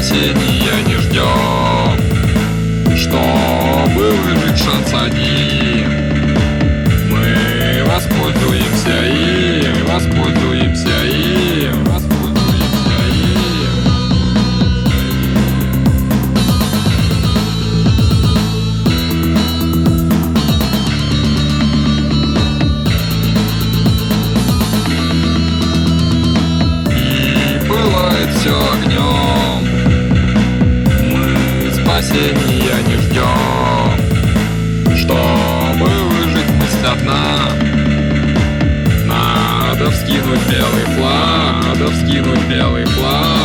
спасения не ждем Чтобы выжить шанс один спасения не ждем Чтобы выжить мысль одна Надо вскинуть белый флаг Надо вскинуть белый флаг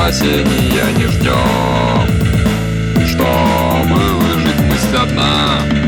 спасения не ждем Чтобы выжить мысль одна.